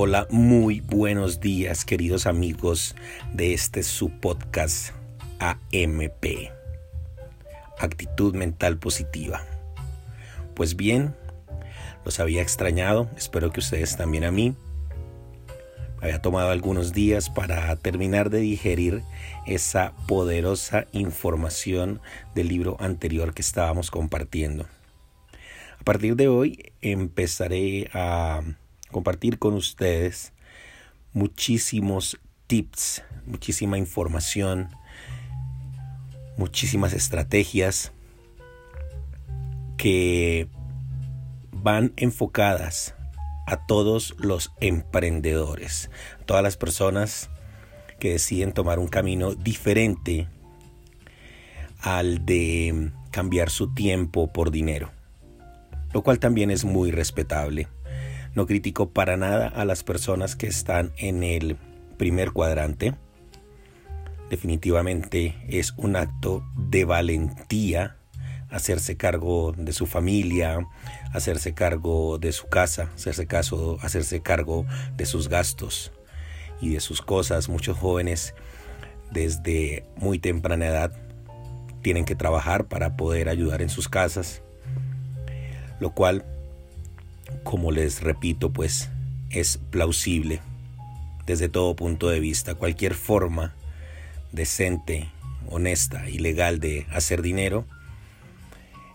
Hola, muy buenos días queridos amigos de este su podcast AMP. Actitud mental positiva. Pues bien, los había extrañado, espero que ustedes también a mí. Había tomado algunos días para terminar de digerir esa poderosa información del libro anterior que estábamos compartiendo. A partir de hoy empezaré a compartir con ustedes muchísimos tips, muchísima información, muchísimas estrategias que van enfocadas a todos los emprendedores, a todas las personas que deciden tomar un camino diferente al de cambiar su tiempo por dinero, lo cual también es muy respetable. No critico para nada a las personas que están en el primer cuadrante. Definitivamente es un acto de valentía hacerse cargo de su familia, hacerse cargo de su casa, hacerse, caso, hacerse cargo de sus gastos y de sus cosas. Muchos jóvenes desde muy temprana edad tienen que trabajar para poder ayudar en sus casas, lo cual, como les repito, pues es plausible desde todo punto de vista. Cualquier forma decente, honesta y legal de hacer dinero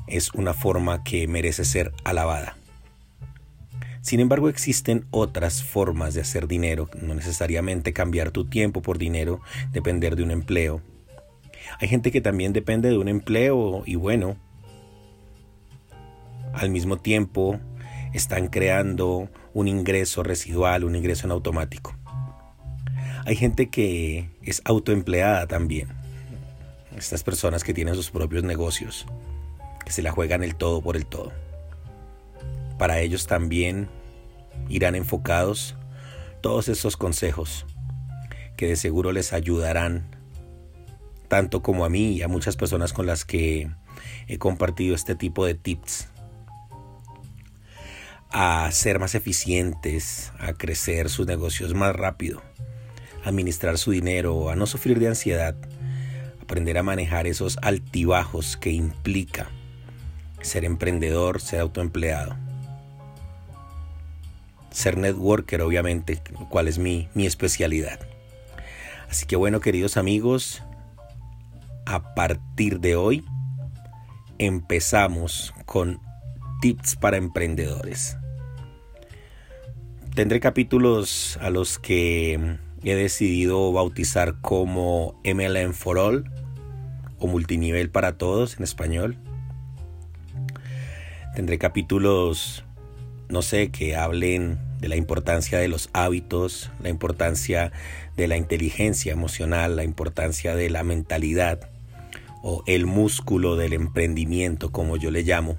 es una forma que merece ser alabada. Sin embargo, existen otras formas de hacer dinero, no necesariamente cambiar tu tiempo por dinero, depender de un empleo. Hay gente que también depende de un empleo y bueno, al mismo tiempo están creando un ingreso residual, un ingreso en automático. Hay gente que es autoempleada también. Estas personas que tienen sus propios negocios que se la juegan el todo por el todo. Para ellos también irán enfocados todos esos consejos que de seguro les ayudarán tanto como a mí y a muchas personas con las que he compartido este tipo de tips a ser más eficientes, a crecer sus negocios más rápido, a administrar su dinero, a no sufrir de ansiedad, aprender a manejar esos altibajos que implica ser emprendedor, ser autoempleado. Ser networker, obviamente, cuál es mi, mi especialidad. Así que bueno, queridos amigos, a partir de hoy empezamos con tips para emprendedores. Tendré capítulos a los que he decidido bautizar como MLM for All o multinivel para todos en español. Tendré capítulos, no sé, que hablen de la importancia de los hábitos, la importancia de la inteligencia emocional, la importancia de la mentalidad o el músculo del emprendimiento, como yo le llamo.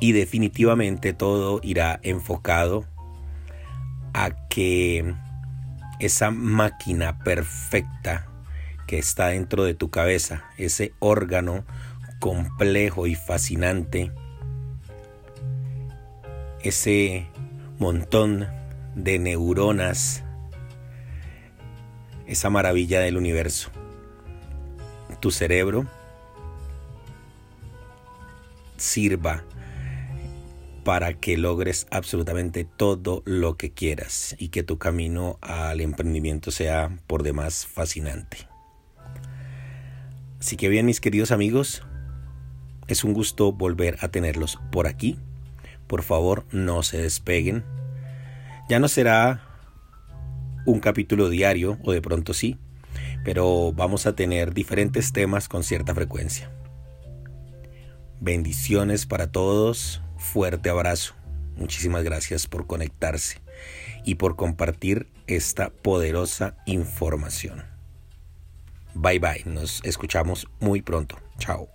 Y definitivamente todo irá enfocado a que esa máquina perfecta que está dentro de tu cabeza, ese órgano complejo y fascinante, ese montón de neuronas, esa maravilla del universo. Tu cerebro sirva para que logres absolutamente todo lo que quieras y que tu camino al emprendimiento sea por demás fascinante. Así que bien mis queridos amigos, es un gusto volver a tenerlos por aquí por favor, no se despeguen. Ya no será un capítulo diario, o de pronto sí, pero vamos a tener diferentes temas con cierta frecuencia. Bendiciones para todos, fuerte abrazo. Muchísimas gracias por conectarse y por compartir esta poderosa información. Bye bye, nos escuchamos muy pronto. Chao.